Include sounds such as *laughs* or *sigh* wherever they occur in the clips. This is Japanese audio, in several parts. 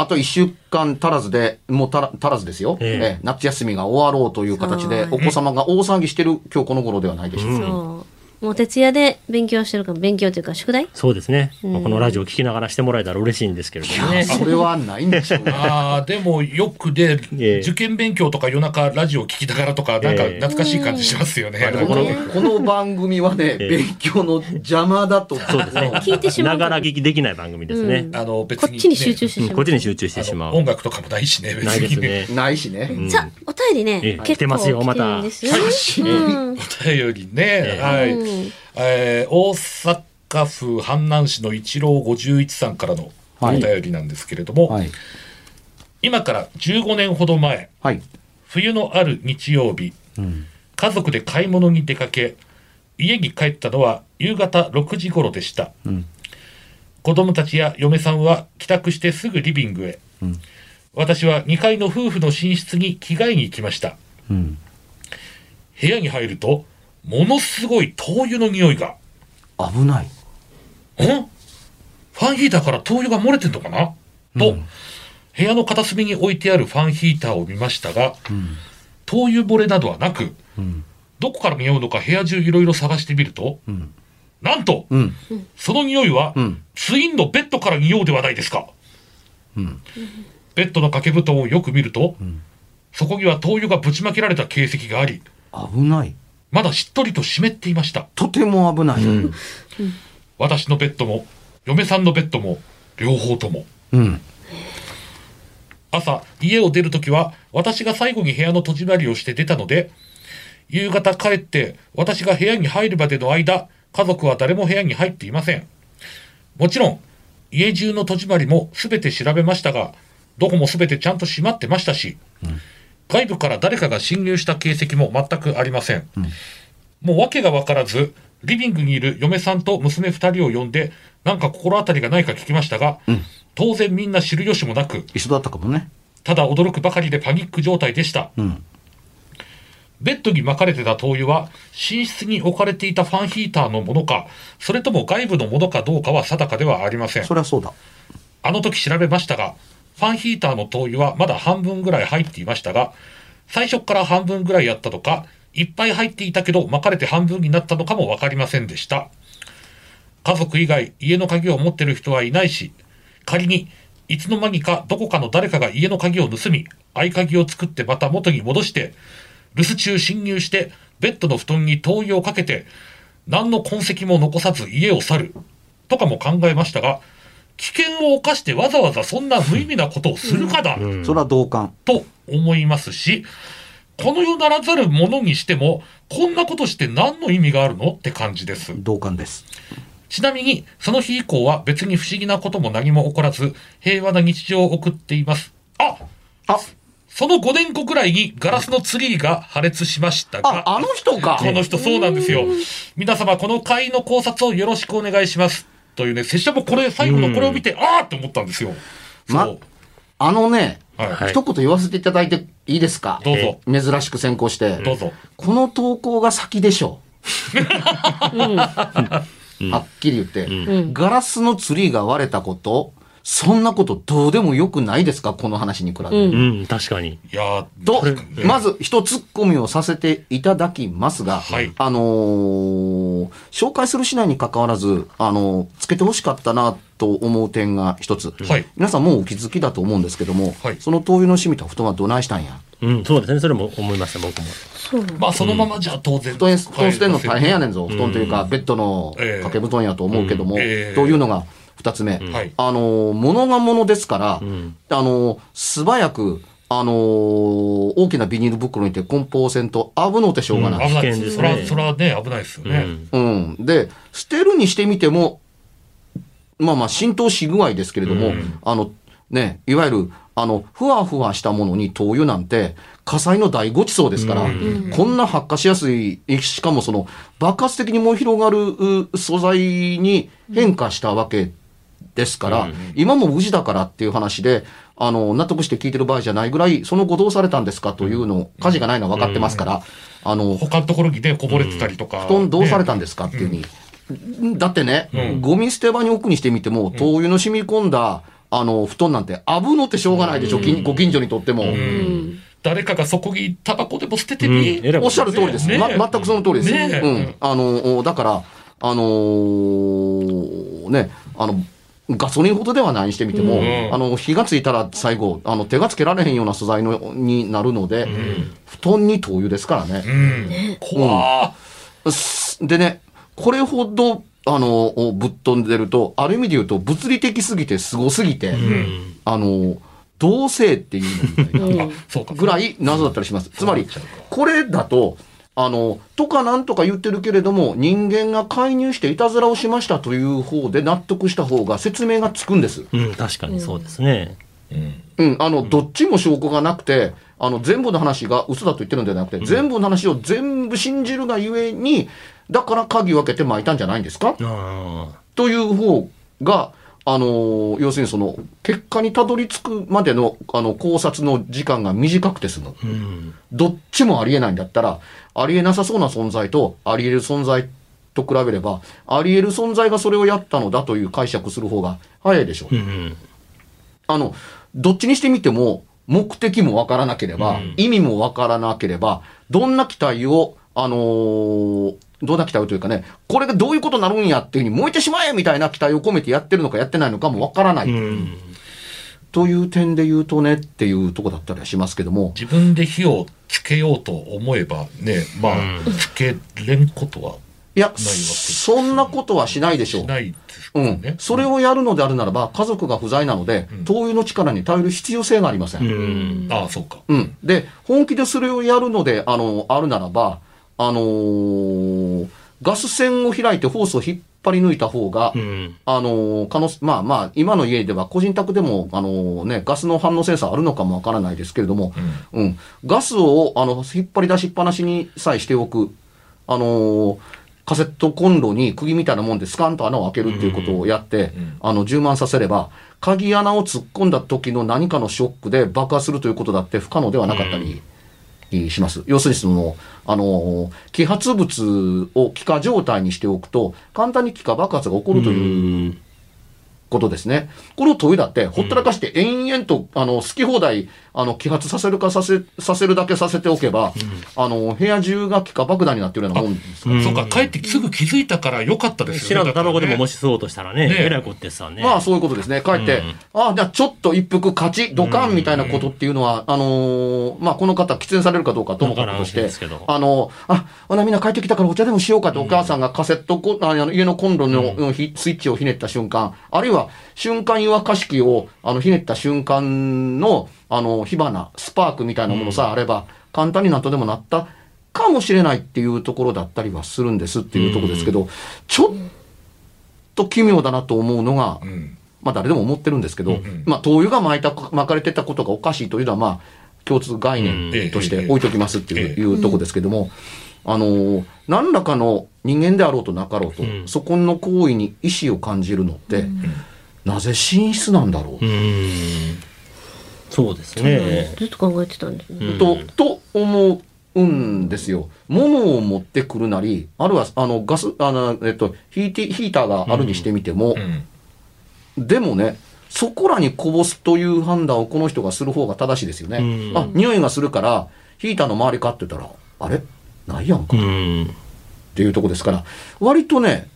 あと1週間足らずでもう足ら足らずですよ、ええ。ええ。夏休みが終わろうという形でお子様が大騒ぎしてる今日この頃ではないでしょう。か。もう徹夜で勉強してるから、勉強というか宿題？そうですね、まあこのラジオを聞きながらしてもらえたら嬉しいんですけれどもね。それはないんでしょうね。ああ、でもよくで、ええ。受験勉強とか夜中ラジオ聞きながらとか、なんかええ。懐かしい感じしますよね。まあでもこのこの番組はね、ええ。勉強の邪魔だと。そうですね。聞いてしまう。とながら聞きできない番組ですね。あの別に、ね、こっちに集中してしまう。うんこっちに集中してしまう。音楽とかもないしね、別にないですね。ないしね、うん。さあ、お便りね、ええ。結構来てますよまた。ね。うん。お便りね、え。はい、うんえー大阪府阪南市の一郎51さんからのおはい。便りなんですけれども、はい。今から15年ほど前、はい。冬のある日曜日、家族で買い物に出かけ、家に帰ったのは夕方6時頃でした。ん。子供たちや嫁さんは帰宅してすぐリビングへ。私は2階の夫婦の寝室に着替えに行きました。うん。部屋に入ると、ものすごい灯油の匂いが。危ない。んファンヒーターから灯油が漏れてんのかな？と、部屋の片隅に置いてあるファンヒーターを見ましたが、灯油漏れなどはなく、どこから匂うのか部屋中いろいろ探してみると、なんと、うん。その匂いは、ん。ツインのベッドから匂うではないですか。ベッドの掛け布団をよく見ると、そこには灯油がぶちまけられた形跡があり、危ないまだしっとりと湿っていました。とても危ない、私のベッドも、嫁さんのベッドも、両方とも。うん朝、家を出るときは、私が最後に部屋の戸締まりをして出たので、夕方帰って、私が部屋に入るまでの間、家族は誰も部屋に入っていません。もちろん、家中の戸締まりもすべて調べましたが、どこもすべてちゃんと閉まってましたし、外部から誰かが侵入した形跡も全くありません。もう訳がわからず、リビングにいる嫁さんと娘二人を呼んで、なんか心当たりがないか聞きましたが、当然みんな知る由もなく、一緒だったかもねただ驚くばかりでパニック状態でした。んベッドに巻かれてた灯油は、寝室に置かれていたファンヒーターのものか、それとも外部のものかどうかは定かではありませんそ。りゃそうだあの時調べましたが、ファンヒーターの灯油はまだ半分ぐらい入っていましたが、最初から半分ぐらいやったとか、いっぱい入っていたけど巻かれて半分になったのかもわかりませんでした。家族以外家の鍵を持ってる人はいないし、仮にいつの間にかどこかの誰かが家の鍵を盗み、合鍵を作ってまた元に戻して、留守中侵入してベッドの布団に灯油をかけて、何の痕跡も残さず家を去る、とかも考えましたが、危険を冒してわざわざそんな無意味なことをするかだ、それは同感と思いますし、この世ならざるものにしても、こんなことして何の意味があるのって感じです。同感ですちなみに、その日以降は別に不思議なことも何も起こらず、平和な日常を送っています。ああその5年後くらいにガラスのツリーが破裂しましたが、ああの人かこの人そうなんですよ。皆様、この会の考察をよろしくお願いします。というね、拙者もこれ、最後のこれを見て、ああって思ったんですよ。まそう。あのね、はい。はい一言言わせていただいていいですか？どうぞ。珍しく先行して。どうぞ。この投稿が先でしょう。*laughs* はっきり言って、うんガラスのツリーが割れたこと、そんなことどうでもよくないですか？この話に比べて。うんうん、確かに。いやーとまず一ツッコミをさせていただきますが、はいあのー紹介する市内に関わらず、あのーつけてほしかったなと思う点が一つ。はい皆さんもうお気づきだと思うんですけども、はいその灯油の染みた布団はどないしたんや？うん、そうですね。それも思いました、僕も。まあそのままじゃ当然。布団、布団捨てるの大変やねんぞ。布団というか、うんベッドのええ掛け布団やと思うけども、うんええというのが二つ目。はい。あのー、物が物ですから、んあのー、素早く、あのー大きなビニール袋にて梱包せんと危のうてしょうがない。危ないで。危険ですすそら、ねそらね、危ないですよね。うん。うん。で、捨てるにしてみても、まあまあ浸透し具合ですけれども、うんあの、ね、いわゆる、あの、ふわふわしたものに灯油なんて、火災の大ごちそうですから、うんこんな発火しやすい、しかもその、爆発的に燃え広がるう素材に変化したわけですから、うん今も無事だからっていう話で、あの、納得して聞いてる場合じゃないぐらい、その後どうされたんですか？というの、火事がないのは分かってますから、あの、他のところにね、こぼれてたりとか。布団どうされたんでですか？っていうふうに。だってね、うん。ゴミ捨て場に置くにしてみても、灯油の染み込んだ、あの、布団なんて危のってしょうがないでしょ、近ご近所にとっても。うん。誰かがそこにタバコでも捨ててうん。み。えらいおっしゃる通りです。ね。ま、全くその通りです。ね。うん。あの、おだから、あのーね、あの、ガソリンほどではないにしてみても、うんあの、火がついたら最後、あの、手がつけられへんような素材の、になるので、布団に灯油ですからね。うん。でね、これほど、あの、ぶっ飛んでると、ある意味で言うと、物理的すぎて、すごすぎて、うん。あの、同性っていう。ぐらい謎だったりします。つまりこれだと、あの、とかなんとか言ってるけれども、人間が介入していたずらをしましたという方で納得した方が説明がつくんです。うん、確かにそうですね。うん。うん、あの、どっちも証拠がなくて、あの、全部の話が嘘だと言ってるんじゃなくて、全部の話を全部信じるがゆえに、だから鍵を開けて巻いたんじゃないんですか？あという方が、あの要するにその、結果にたどり着くまでの、あの、考察の時間が短くて済む。あ。うん。どっちもありえないんだったら、ありえなさそうな存在と、ありえる存在と比べれば、ありえる存在がそれをやったのだという解釈する方が早いでしょう。うん。あの、どっちにしてみても、目的もわからなければ、うん意味もわからなければ、どんな期待を、あのーどんな期待をというかね、これがどういうことになるんやっていうふうに燃えてしまえみたいな期待を込めてやってるのかやってないのかもわからない、うん。という点で言うとねっていうとこだったりはしますけども、自分で火をつけようと思えばね、まあ、うんつけれんことはいや、ないわけそんなことはしないでしょうし。ないですうん。それをやるのであるならば、家族が不在なので、うん灯油の力に頼る必要性がありません。ううん。ん。ああ、そうか。で、本気でそれをやるので、あの、あるならば、あのーガス栓を開いてホースを引っ張り抜いた方が、うん。あのー可能、まあまあ、今の家では個人宅でも、あのーね、ガスの反応センサーあるのかもわからないですけれども、うん。ガスを、あの、引っ張り出しっぱなしにさえしておく、あのーカセットコンロに釘みたいなもんでスカンと穴を開けるっていうことをやって、ん。あの、充満させれば、鍵穴を突っ込んだ時の何かのショックで爆発するということだって不可能ではなかったり、します。要するにその、あの、揮発物を気化状態にしておくと、簡単に気化爆発が起こるということですね。この問いだって、ほったらかして延々と、あの、好き放題、あの、揮発させるかさせ、させるだけさせておけば、あの、部屋中が気化爆弾になっているようなもんですから。うん。そうか、帰ってすぐ気づいたからよかったです知よね。らんタバコでももし。し吸おうとしたらね、ねえ。らいことですわね。まあそういうことですね。帰って、あじゃあちょっと一服勝ち、ドカンみたいなことっていうのは、あのーまあこの方喫煙されるかどうかともかくとしてわからんですけど、あのあ、ほなみんな帰ってきたからお茶でもしようかとお母さんがカセットコ、あの家のコンロの、うんひスイッチをひねった瞬間、あるいは瞬間湯沸かし器をあのひねった瞬間の、あの、火花、スパークみたいなものさえあれば、簡単になんとでもなったかもしれないっていうところだったりはするんですっていうところですけど、ちょっと奇妙だなと思うのが、うん。まあ誰でも思ってるんですけど、んまあ灯油が巻いた、巻かれてたことがおかしいというのはまあ共通概念として置いときますっていう,、とこですけども、あのー何らかの人間であろうとなかろうと、うん。そこの行為に意思を感じるのって、なぜ寝室なんだろう、うん。そうですね。ずっと考えてたんですね。うんと、と思うんですよ。物を持ってくるなり、あるいは、あの、ガス、あの、えっと、ヒーティヒーターがあるにしてみても、うん。でもね、そこらにこぼすという判断をこの人がする方が正しいですよね。うんあ、匂いがするから、ヒーターの周りかって言ったら、あれ？ないやんかっうん。ていうとこですから、割とね、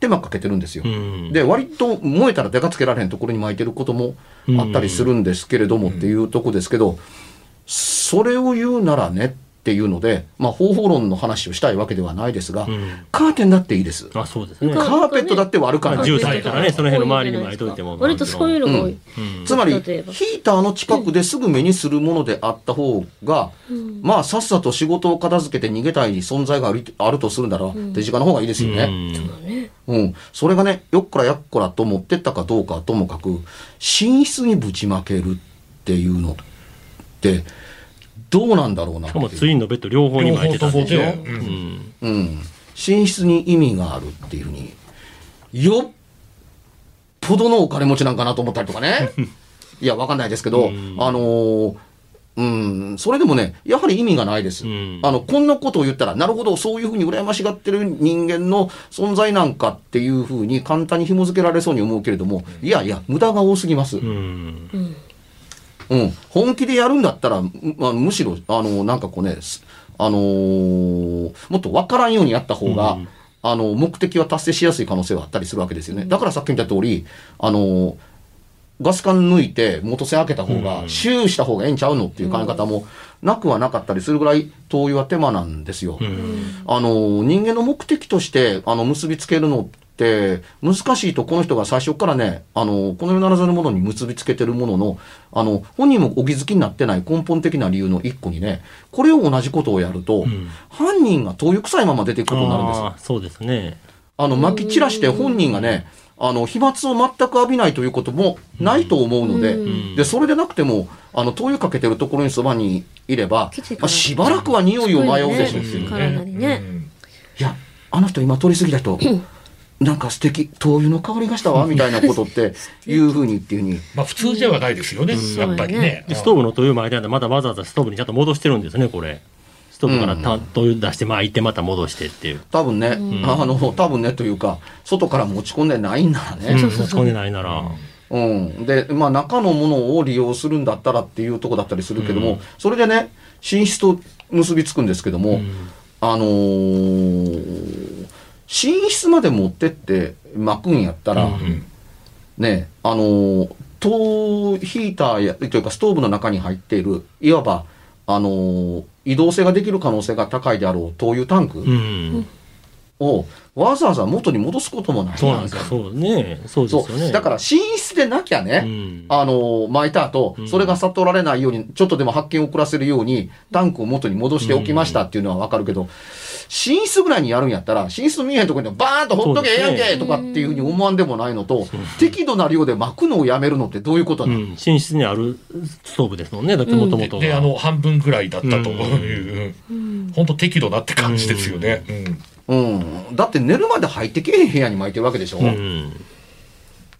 手間かけてるんですよ。うん。で、割と燃えたら手がつけられへんところに巻いてることもあったりするんですけれどもっていうとこですけど、それを言うならねっていうので、まあ方法論の話をしたいわけではないですが、うんカーテンだっていいです。あ、そうですね。カーペットだって悪かない。まあ絨毯からねその辺の周りに巻いといても割とそういうのが多い。うんつまり、ヒーターの近くですぐ目にするものであった方が、まあ、さっさと仕事を片付けて逃げたい存在があるあるとするなら、手近の方がいいですよね。うんうん。それがね、よっこらやっこらと持ってったかどうかはともかく、寝室にぶちまけるっていうのって、どうなんだろうなしかもツインのベッド両方に巻いてたんでしょ？うんうん。寝室に意味があるっていうふうに、よっぽどのお金持ちなんかなと思ったりとかね。*laughs* いや、わかんないですけど、うんあのーうん、それでもね、やはり意味がないです。うんあの、こんなことを言ったら、なるほど、そういうふうに羨ましがってる人間の存在なんかっていうふうに簡単に紐付けられそうに思うけれども、いやいや、無駄が多すぎます。うん。うん、本気でやるんだったら、むまあ、むしろ、あの、なんかこうね、すあのーもっと分からんようにやった方が、うんあの、目的は達成しやすい可能性はあったりするわけですよね。だからさっき言った通り、あのーガス管抜いて元栓開けた方が、うんシューした方がええんちゃうのっていう考え方もなくはなかったりするぐらい、灯油は手間なんですよ。うん。あの、人間の目的として、あの、結びつけるのって、難しいとこの人が最初からね、あの、この世ならざるものに結びつけてるものの、あの、本人もお気づきになってない根本的な理由の一個にね、これを同じことをやると、ん。犯人が灯油臭いまま出ていくことになるんですよ。ああ、そうですね。あの、撒き散らして本人がね、あの、飛沫を全く浴びないということもないと思うので、うん。で、それでなくても、あの、灯油かけてるところにそばにいればまあ、しばらくは匂いを迷うでしょう。ね。うん。いや、あの人今通り過ぎた人、*laughs* なんか素敵、灯油の香りがしたわ、みたいなことって、*laughs* いうふうにっていうふうに。まあ普通ではないですよね、やっぱりね。でストーブの灯油巻いてあるんでまだわざわざストーブにちゃんと戻してるんですね、これ。ストーブからた灯油出して巻いてまた戻してっていう。多分ね、あの、多分ねというか、外から持ち込んでないんならうん、ね。持ち込んでないなら。うん。で、まあ中のものを利用するんだったらっていうとこだったりするけども、うんそれでね、寝室と結びつくんですけども、うんあのー寝室まで持ってって巻くんやったら、うんね、あのー、灯ヒーターや、というかストーブの中に入っている、いわば、あのー移動性ができる可能性が高いであろう灯油タンクうん。をわざわざ元に戻すこともないなんですよ。そうね。そうですよね。だから寝室でなきゃね、うんあのー巻いた後、うんそれが悟られないように、ちょっとでも発見を遅らせるように、タンクを元に戻しておきましたっていうのはわかるけど、寝室ぐらいにやるんやったら、寝室見えへんところにバーンとほっとけええやんけとかっていうふうに思わんでもないのと、適度な量で巻くのをやめるのってどういうことなの、うん、寝室にあるストーブですもんね。だってもともとで、あの、半分ぐらいだったと。いう、うん。本当適度なって感じですよね。うん。うん。だって寝るまで入ってけえへん部屋に巻いてるわけでしょ、うん。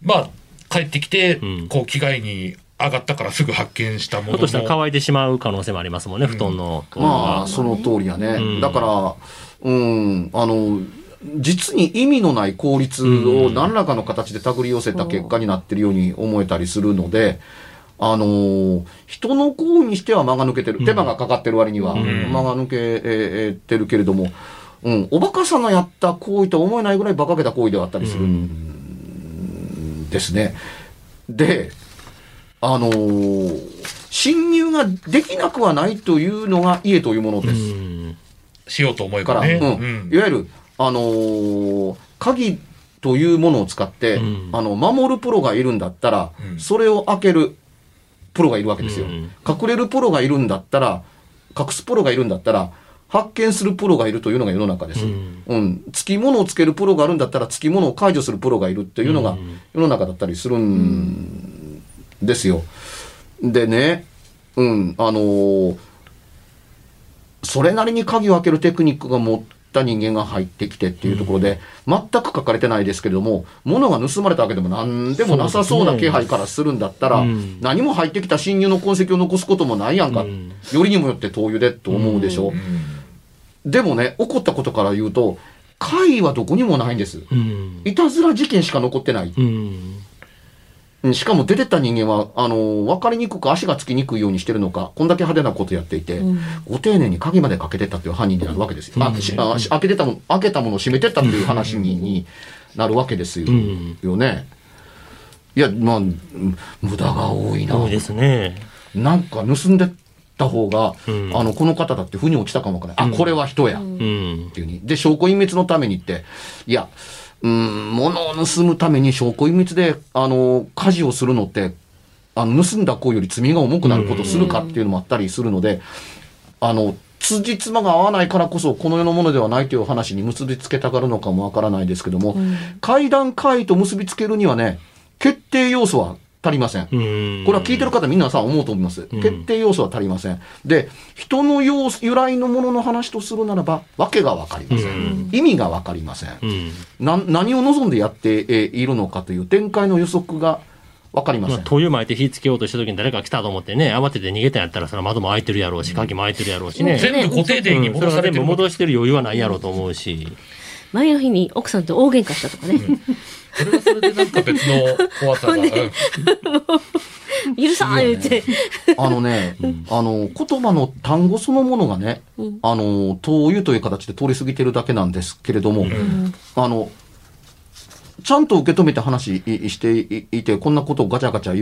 まあ、帰ってきてうん、こう、着替えに上がったからすぐ発見したものひょっとしたらの。乾いてしまう可能性もありますもんね、布団の。まあ、その通りやね。うんだから、うん、あの、実に意味のない効率を何らかの形で手繰り寄せた結果になってるように思えたりするので、あの人の行為にしては間が抜けてる。手間がかかってる割には、うん間が抜けええてるけれども、うん、おバカさんのやった行為とは思えないぐらい馬鹿げた行為ではあったりするんですね。で、あのー侵入ができなくはないというのが家というものうです。ん。しようと思えから、ばね。うんうんいわゆる、あのー鍵というものを使って、うんあの、守るプロがいるんだったら、うんそれを開けるプロがいるわけですよ。うん隠れるプロがいるんだったら、隠すプロがいるんだったら、発見するプロがいるというのが世の中です。ううんん。付き物をつけるプロがあるんだったら、付き物を解除するプロがいるというのがうん世の中だったりするんですよ。でね、うん、あのーそれなりに鍵を開けるテクニックがもった人間が入ってきてっていうところで、全く書かれてないですけれども、物が盗まれたわけでも何でもなさそうな気配からするんだったら、うん何も入ってきた侵入の痕跡を残すこともないやんか、うんよりにもよって灯油でと思うでしょ。でもね、起こったことから言うと、怪異はどこにもないんです。うん。いたずら事件しか残ってない。うん。うんしかも出てった人間は、あの、分かりにくく足がつきにくいようにしてるのか、こんだけ派手なことやっていて、うんご丁寧に鍵までかけてったっていう犯人になるわけですよ。あし開けてたもの、開けたものを閉めてったっていう話にになるわけですよ。んよね。いや、まあ、うん無駄が多いな。多いですね。なんか盗んでった方が、うんあの、この方だって腑に落ちたかもわからない。あ、これは人や。うんっ。ていうに。で、証拠隠滅のためにって、いや、うん、物を盗むために証拠隠滅で、あの、火事をするのって、あの、盗んだ行為より罪が重くなることをするかっていうのもあったりするので、あの、辻褄が合わないからこそ、この世のものではないという話に結びつけたがるのかもわからないですけども、階段階と結びつけるにはね、決定要素は足りません。うん。これは聞いてる方皆さん思うと思います。決定要素は足りません。で、人の要素由来のものの話とするならば、わけがわかりません。意味がわかりません。何を望んでやってえーいるのかという展開の予測がわかりませまあ、ん。灯油巻いて火つけようとした時に誰か来たと思ってね、慌てて逃げたんやったら、その窓も開いてるやろうし、鍵も開いてるやろうしね。全部固定電にうんそれが全部戻されてる。戻してる余裕はないやろうと思うし。前の日に奥さんと大喧嘩したとかね。それはそれでなんか別の怖さが。*laughs* うん *laughs* 許さん言って。あのね、あの、言葉の単語そのものがね、うんあの、灯油という形で通り過ぎてるだけなんですけれども、あの、ちゃんと受け止めて話いしていいて、こんなことをガチャガチャ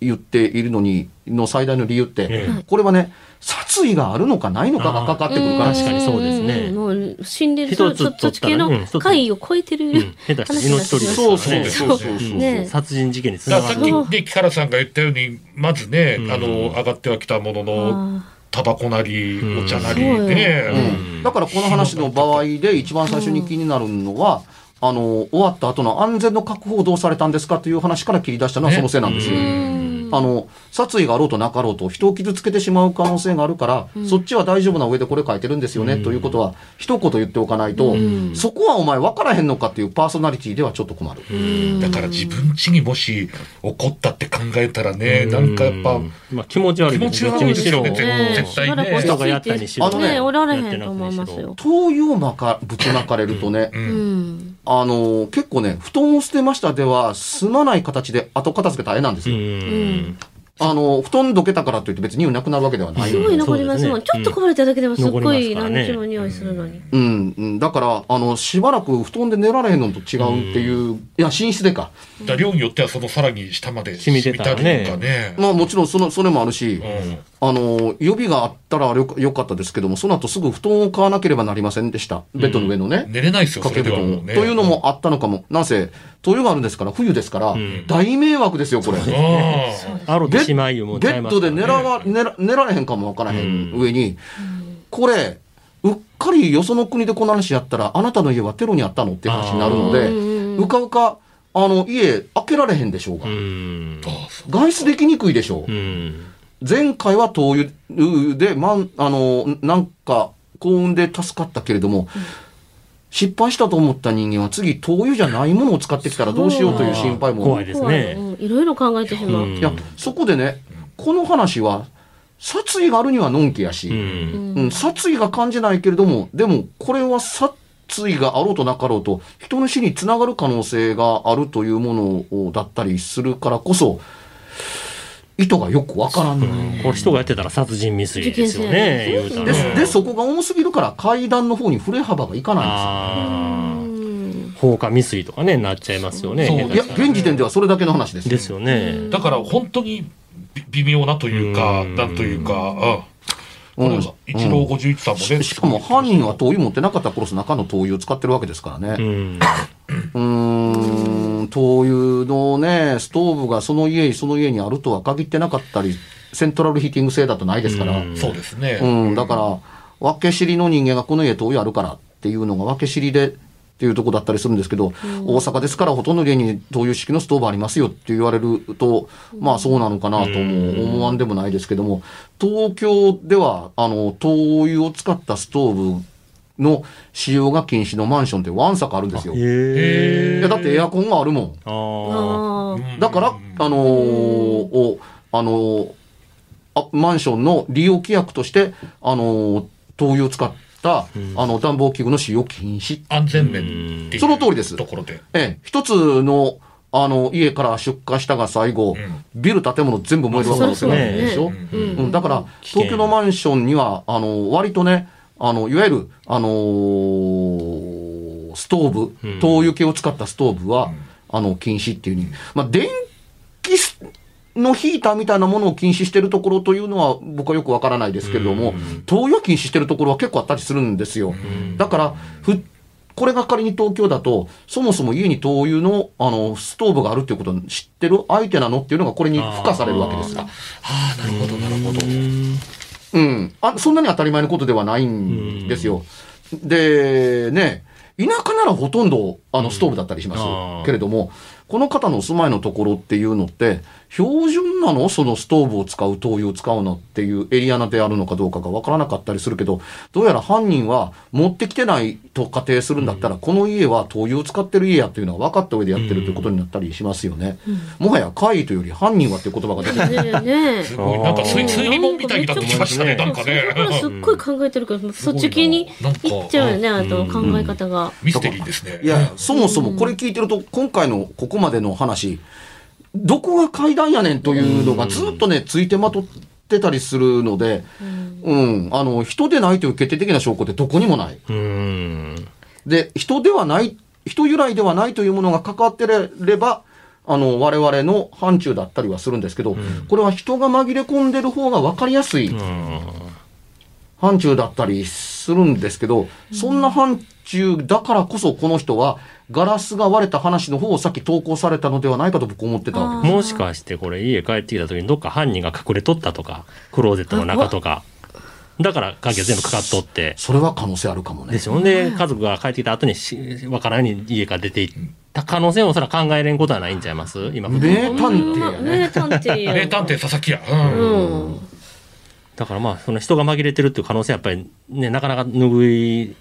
言っているのに、の最大の理由って、ええ。これはね、殺意があるのかないのかがかかってくるから、確かにそうですね。ん。もう死んでるそっち系の怪異を超えてるうん。下手し命取りですそうからね。そうそうそうそう。ね殺人事件につだからさっながる。きね、木原さんが言ったように、まずね、うんあの、上がってはきたものの、あタバコなり、うんお茶なりね、うんだからこの話の場合で一番最初に気になるのは、あの、終わった後の安全の確保をどうされたんですかという話から切り出したのはそのせいなんですよ。ーうん。あの、殺意があろうとなかろうと人を傷つけてしまう可能性があるから、そっちは大丈夫な上でこれ書いてるんですよね、ということは、一言言っておかないと、そこはお前分からへんのかっていうパーソナリティではちょっと困る。だから自分家にもし起こったって考えたらね、なんかやっぱ、まあ気持ち悪い気持ち悪いですよね、どっちにしろ絶対ね。人がやったにしろあのねね、おられへんと思いますよ。灯油をまか、ぶちまかれるとね、ううんん。あの、結構ね、布団を捨てましたでは済まない形で後片付け大変なんですうよ。ん。あの、布団どけたからといって別に匂いなくなるわけではないすごい。残りますもん。ちょっとこぼれただけでもすっごい何日も匂いするのに。うん、うん。だから、あの、しばらく布団で寝られへんのと違うっていう、いや、寝室でか。だ量によってはそのさらに下まで染みてたりとかね。まあもちろんその、それもあるし、うんあの、予備があったらよかよかったですけども、その後すぐ布団を買わなければなりませんでした。ベッドの上のね。寝れないですよ、そ掛け布団ね。というのもあったのかも。なんせ、冬があるんですから、冬ですから、ん大迷惑ですよ、これ。うん。あまいよもうベッドで寝らが寝ら寝られへんかもわからへん上に、これ、うっかりよその国でこの話やったら、あなたの家はテロにあったのって話になるので、うかうか、あの、家開けられへんでしょうが。うん。外出できにくいでしょう。うん。前回は灯油で、まん、あの、なんか、幸運で助かったけれども、失敗したと思った人間は次、灯油じゃないものを使ってきたらどうしようという心配も。怖いですね。うんいろいろ考えてしまう。うんいや、そこでね、この話は、殺意があるにはのんきやし、うん。うん、殺意が感じないけれども、でも、これは殺意があろうとなかろうと、人の死につながる可能性があるというものをだったりするからこそ、意図がよくわからんのよ。これ人がやってたら殺人未遂ですよね、でね。で、そこが重すぎるから階段の方に振れ幅がいかないああ。うん放火未遂とかね、なっちゃいますよね。いや、現時点ではそれだけの話です。ですよね。だから本当にび微妙なというか、うんなんというか、うん。うんこれ一郎51さんもね。ししかも犯人は灯油持ってなかったら殺す中の灯油を使ってるわけですからね。うん。う灯油のね、ストーブがその家、その家にあるとは限ってなかったり、セントラルヒーティング制だとないですから。うん。そうですね。うん、だから、分け知りの人間がこの家灯油あるからっていうのが分け知りでっていうとこだったりするんですけど、大阪ですからほとんどの家に灯油式のストーブありますよって言われると、まあそうなのかなとも思わんでもないですけども、東京では、あの、灯油を使ったストーブの使用が禁止のマンションってわんさかあるんですよ。いへやだってエアコンがあるもん。だから、あのーおあのーあマンションの利用規約として、あのー灯油を使った、あの暖房器具の使用禁止。安全面。その通りです。ところで。ええ、一つの、あの、家から出火したが最後、ビル建物全部燃える可能性があるでしょ、うん。うん、だから、東京のマンションには、あの、割とね、あの、いわゆる、あのーストーブ、灯油系を使ったストーブは、あの、禁止っていうふうに。まあ、電気スのヒーターみたいなものを禁止してるところというのは、僕はよくわからないですけれども、灯油を禁止してるところは結構あったりするんですよ。だから、ふこれが仮に東京だと、そもそも家に灯油の、あの、ストーブがあるっていうことを知ってる相手なのっていうのがこれに付加されるわけです。ああ、なるほど、なるほど。うん。あ、そんなに当たり前のことではないんですよ。で、ね、田舎ならほとんど、あの、ストーブだったりしますけれども、この方のお住まいのところっていうのって、標準なの？そのストーブを使う、灯油を使うのっていうエリアであるのかどうかがわからなかったりするけど、どうやら犯人は持ってきてないと仮定するんだったら、この家は灯油を使ってる家やっていうのは分かった上でやってるということになったりしますよね。もはや怪異というより犯人はっていう言葉が出てくる。ねすごい、なんか推推理本みたいになってきましたね、なんかね。すっごい考えてるから、そっち系に行っちゃうよね、あと考え方が。ミステリーですね。いや、そもそもこれ聞いてると、今回のここまでの話、どこが階段やねんというのがずっとね、ついてまとってたりするので、うん、あの、人でないという決定的な証拠ってどこにもない。うん。で、人ではない、人由来ではないというものが関わってれば、あの、我々の範疇だったりはするんですけど、これは人が紛れ込んでる方が分かりやすい範疇だったりするんですけど、そんな範疇だからこそこの人はガラスが割れた話の方をさっき投稿されたのではないかと僕思ってたわけです。もしかしてこれ家帰ってきた時にどっか犯人が隠れとったとか、クローゼットの中とか。だから鍵が全部かかっとって。それは可能性あるかもね。でしょ。で、家族が帰ってきた後にし、わからんに家から出ていった可能性もそれは考えれんことはないんちゃいます？今。名探偵やね。名探偵や。名探偵佐々木や。うん。うん。だからまあ、その人が紛れてるっていう可能性はやっぱりね、なかなか拭い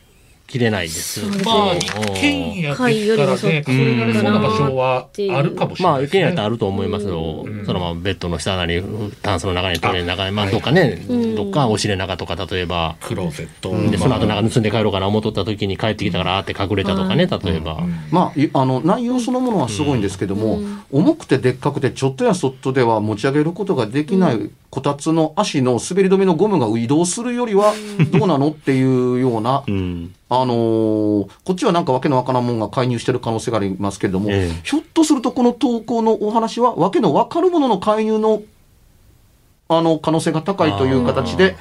きれないです。まあ、一軒家ですからね、れそうな場所はあるかもしれまあ、ないですね。一軒家だったらあると思いますよ。そのままベッドの下なり、タンスの中にトイレの中に、まあ、どっかね、どっかお尻の中とか、例えば、クローゼット。で、その後なんか盗んで帰ろうかな思っとった時に帰ってきたから、あーって隠れたとかね、例えば。まあ、いあの、内容そのものはすごいんですけども、重くてでっかくて、ちょっとやそっとでは持ち上げることができない、こたつの足の滑り止めのゴムが移動するよりは、どうなのっていうような、*laughs* うん。あのーこっちはなんかわけのわからんもんが介入してる可能性がありますけれども、ええひょっとするとこの投稿のお話は、わけのわかるものの介入の、あの、可能性が高いという形で、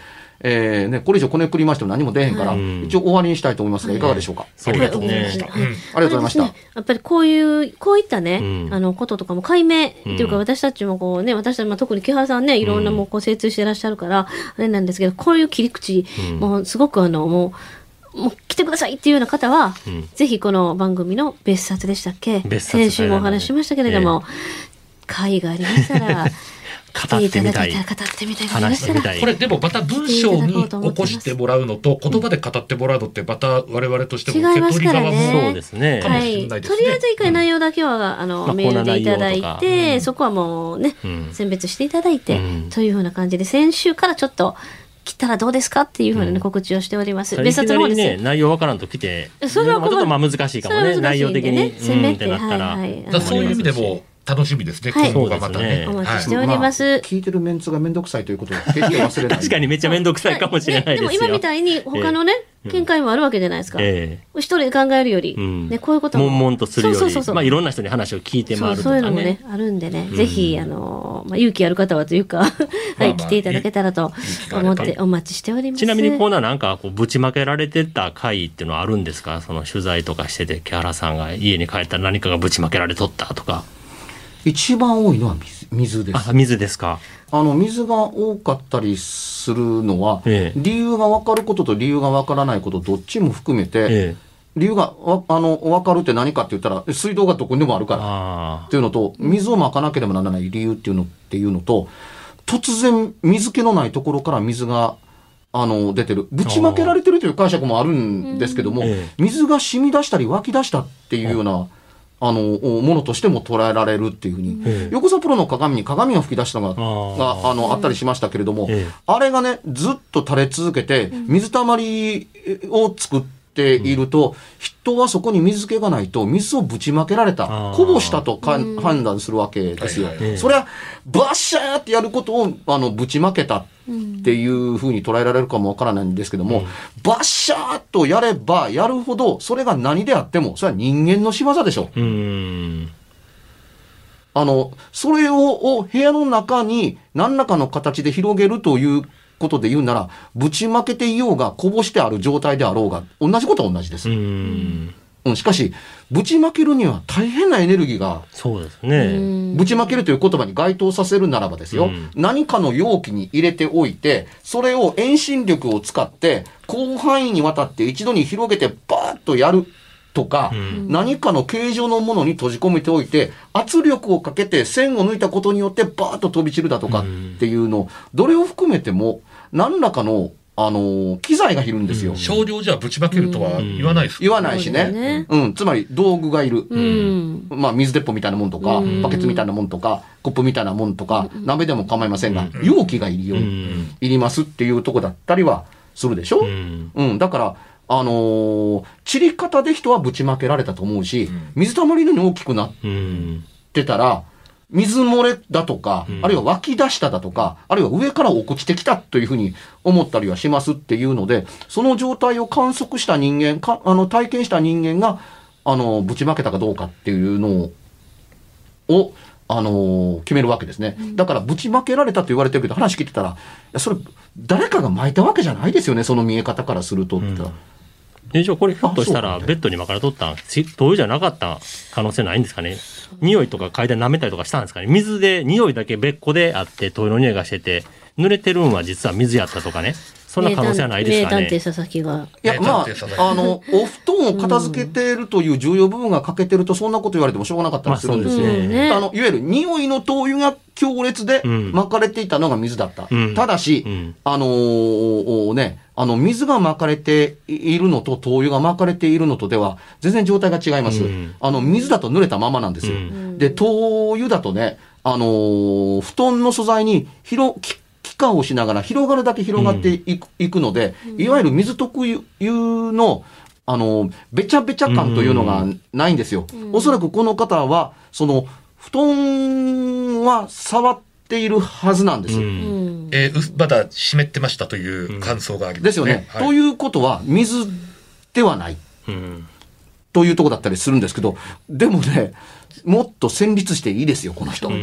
えーね、これ以上こねくりましても何も出へんから、い一応終わりにしたいと思いますが、いかがでしょうか？そうですね。はいありがとうございました。やっぱりこういう、こういったね、うん。あの、こととかも解明っていうか、うん。私たちもこうね、私たち、まあ、特に木原さんね、いろんなもうこう精通してらっしゃるから、あれなんですけど、こういう切り口、うん。もうすごくあの、もう、もう来てくださいっていうような方は、うん。ぜひこの番組の別冊でしたっけ？先週もお話ししましたけれども、会がありましたら、*laughs* 語ってみたい。来ていただけたら語ってみたい。がありましてみたい。これでもまた文章に起こしてもらうのと言葉で語ってもらうのってまた我々としても受け取り側違いますからね。もそうですね。かもはい、しれないですね。とりあえず一回内容だけは、あの、まあメールでいただいて、そこはもうね、うん。選別していただいて、うん。というふうな感じで、先週からちょっと来たらどうですかっていうふうな、ね告知をしております。別いきなり冊の方ですね、内容わからんと来て、それはちょっとまあ難しいかもね、内容的に。ね、うんってなったら。はいはい。そういう意味でも楽しみですね、はい今後がまたね。お待ちしてはいおります。聞いてるメンツがめんどくさいということを決して忘れない。確かにめっちゃめんどくさいかもしれないですよ。ねでも今みたいに他のね、見解もあるわけじゃないですか。え一人で考えるより、えうんね、こういうことも。悶々とするより、そうそうそう。まあいろんな人に話を聞いて回るとかそうそういうのもねね。、あるんでね、んぜひ、あの、まあ、勇気ある方はというか、*laughs* はい、まあ来ていただけたらと思ってお待ちしております。ちなみにコーナーなんかこうぶちまけられてた回っていうのはあるんですか？その取材とかしてて木原さんが家に帰ったら何かがぶちまけられとったとか一番多いのは水水です。あ水ですか。あの、水が多かったりするのは、ええ。理由が分かることと理由が分からないこと、どっちも含めて、ええ。理由がわあの分かるって何かって言ったら、水道がどこにでもあるからあっていうのと、水をまかなければならない理由っていうのっていうのと、突然水気のないところから水があの、出てる。ぶちまけられてるという解釈もあるんですけども水が染み出したり湧き出したっていうような、あの、ものとしても捉えられるっていうふうに。ええ。横澤プロの鏡に鏡が吹き出したのが、あが、あの、あったりしましたけれどもええ、あれがね、ずっと垂れ続けて、水たまりを作っていると、人はそこに水気がないと、水をぶちまけられたこぼしたとか判断するわけですよ。それは、バッシャーってやることを、あの、ぶちまけたっていうふうに捉えられるかもわからないんですけども、バッシャーっとやればやるほど、それが何であっても、それは人間の仕業でしょ。う。あの、それをを部屋の中に何らかの形で広げるということで言うなら、ぶちまけていようが、こぼしてある状態であろうが、同じことは同じです。うんん。しかし、ぶちまけるには大変なエネルギーが、そうですね。ぶちまけるという言葉に該当させるならばですよ、うん何かの容器に入れておいて、それを遠心力を使って、広範囲にわたって一度に広げてバーッとやるとか、うん何かの形状のものに閉じ込めておいて、圧力をかけて線を抜いたことによってバーッと飛び散るだとかっていうの、どれを含めても、何らかの、あのー機材がいるんですよ。少量じゃぶちまけるとは言わないですか言わないしねね。うん、つまり道具がいる。うん。まあ、水鉄砲みたいなもんとか、バケツみたいなもんとか、コップみたいなもんとか、鍋でも構いませんが、容器がいるよ、うん。いりますっていうとこだったりはするでしょ？ううん、ん。だから、あのー散り方で人はぶちまけられたと思うし、水たまりのように大きくなっうん。てたら、水漏れだとか、あるいは湧き出しただとか、あるいは上から落ちてきたというふうに思ったりはしますっていうので、その状態を観測した人間、かあの体験した人間が、あの、ぶちまけたかどうかっていうのを、をあの決めるわけですね。だから、ぶちまけられたと言われてるけど、話聞いてたら、いや、それ、誰かが巻いたわけじゃないですよね、その見え方からするとって言ったら。で、じゃあこれひょっとしたらベッドに巻かれとった灯油じゃなかった可能性ないんですかね。匂いとか嗅いで舐めたりとかしたんですかね。水で匂いだけ別個であって灯油の匂いがしてて、濡れてるんは実は水やったとかね。そんな可能性はないですかね名探偵佐々木が。いや、名まあ、あの、お布団を片付けているという重要部分が欠けてると、そんなこと言われてもしょうがなかったりするんですよ。まあねあの、いわゆる匂いの灯油が強烈でうん巻かれていたのが水だった。うんただし、うんあのーね、あの、水が巻かれているのと灯油が巻かれているのとでは、全然状態が違います。うんあの、水だと濡れたままなんですよ。うんで、灯油だとね、あのー布団の素材に広、き気化をしながら広がるだけ広がっていく,、いくので、いわゆる水特有の、あのーべちゃべちゃ感というのがないんですよ。おそらくこの方は、その、布団は触っているはずなんですよ。うん。えーうまだ湿ってましたという感想がありますね。ですよね。はいということは、水ではない。うん。というとこだったりするんですけど、でもね、もっと戦慄していいですよ、この人。うわ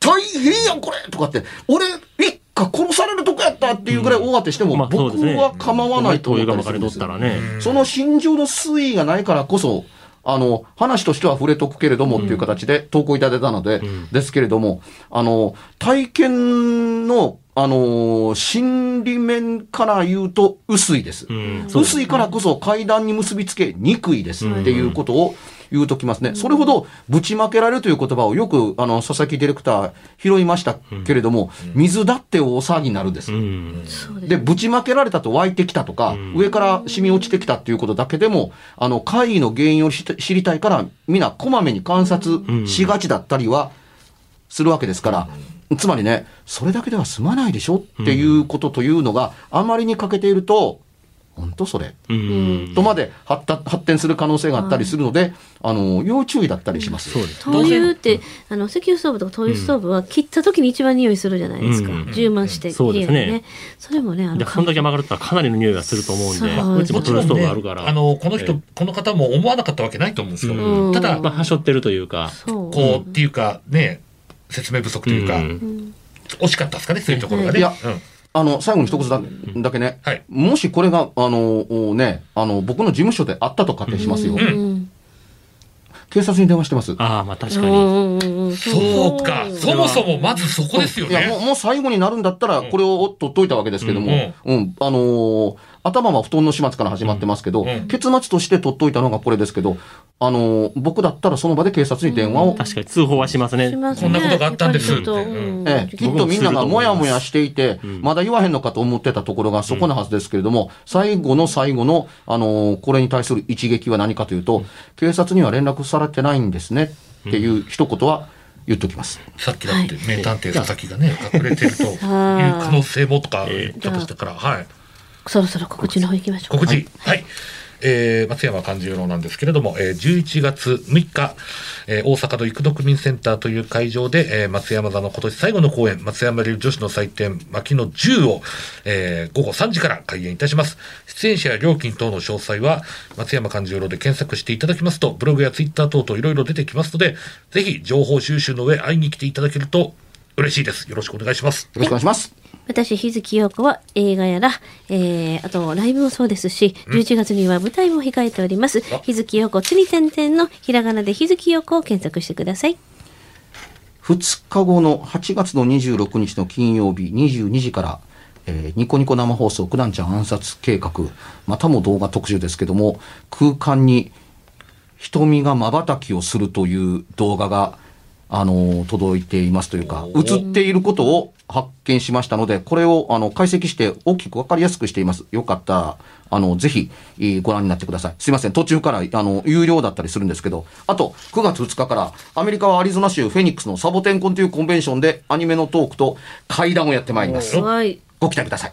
大変やん、これとかって、俺、一家殺されるとこやったっていうぐらい大当てしても、まあそう僕ですね。は構わないと思っするんですよったらね。その心情の推移がないからこそ、あの、話としては触れとくけれどもっていう形で投稿いただいたので、んですけれども、あの、体験の、あの、心理面から言うと薄いです。うん。薄いからこそ階段に結びつけにくいですっていうことを言うときますね。それほどぶちまけられるという言葉をよくあの佐々木ディレクター拾いましたけれども、水だって大騒ぎになるんです。でぶちまけられたと湧いてきたとか、上から染み落ちてきたっていうことだけでも、あの、怪異の原因を知知りたいから、みんなこまめに観察しがちだったりはするわけですから、つまりね、それだけでは済まないでしょっていうことというのがあまりに欠けていると、本当それうん。とまで発達発展する可能性があったりするので、あの、要注意だったりします。そうです。灯油って、あの、石油ストーブとか灯油ストーブは切った時に一番匂いするじゃないですか。うん充満して、そうですね。それもね、あで、の、そんだけ曲がるとかなりの匂いがすると思うんで、うちもトルストーブあるから。あの、この人、えこの方も思わなかったわけないと思うんですよ。うんただ、まあ、はしょってるというか。そう。こう、っていうか、ね、説明不足というか、うん惜しかったですかね、そういうところがね。いやうんあの、最後に一言だだけね、はいもしこれが、あの、ね、あの、僕の事務所であったと仮定しますよ。んうん。警察に電話してます。ああ、まあ確かに。そうか。そもそもまずそこですよいや、もう、ね。もう最後になるんだったら、これを取っといたわけですけども、うん、あのー頭は布団の始末から始まってますけど、うん。うん結末として取っといたのがこれですけど、あのー僕だったらその場で警察に電話を、確かに通報はしますね。こんなことがあったんです。ええ、きっとみんながもやもやしていて、ん。まだ言わへんのかと思ってたところがそこなはずですけれども、最後の最後の、あのーこれに対する一撃は何かというと、警察には連絡されてないんですねっていう一言は言っときます。さっきだって名探偵佐々木がね、隠れてると *laughs* いう可能性もとか言ったとしたから、はい。そろそろ告知の方行きましょう告知。はい。えー松山勘十郎なんですけれども、えー11月6日、えー大阪の育土区民センターという会場で、えー松山座の今年最後の公演、松山流女子の祭典、牧野10を、えー午後3時から開演いたします。出演者や料金等の詳細は、松山勘十郎で検索していただきますと、ブログやツイッター等々いろいろ出てきますので、ぜひ情報収集の上、会いに来ていただけると嬉しいです。よろしくお願いします。よろしくお願いします。私、日月陽子は映画やら、えー、あとライブもそうですし、11月には舞台も控えております。日月陽子、つり点々のひらがなで日月陽子を検索してください。2日後の8月の26日の金曜日22時から、えーニコニコ生放送九段ちゃん暗殺計画、またも動画特集ですけども、空間に瞳が瞬きをするという動画が、あのー届いていますというか、映っていることを発見しましたので、これをあの解析して大きくわかりやすくしています。よかったら、あの、ぜひ、えーご覧になってください。すいません。途中から、あの、有料だったりするんですけど、あと、9月2日から、アメリカはアリゾナ州フェニックスのサボテンコンというコンベンションで、アニメのトークと会談をやってまいります。はい。ご期待ください。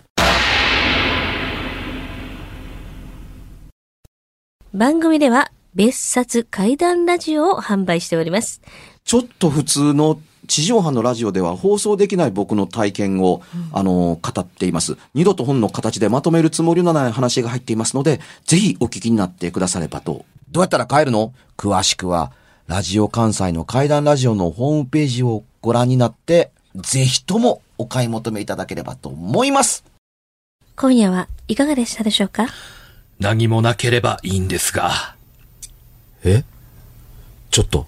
番組では、別冊怪談ラジオを販売しております。ちょっと普通の地上波のラジオでは放送できない僕の体験を、あの、語っています。二度と本の形でまとめるつもりのない話が入っていますので、ぜひお聞きになってくださればと。どうやったら帰るの？詳しくは、ラジオ関西の怪談ラジオのホームページをご覧になって、ぜひともお買い求めいただければと思います。今夜はいかがでしたでしょうか？何もなければいいんですが。え？ちょっと、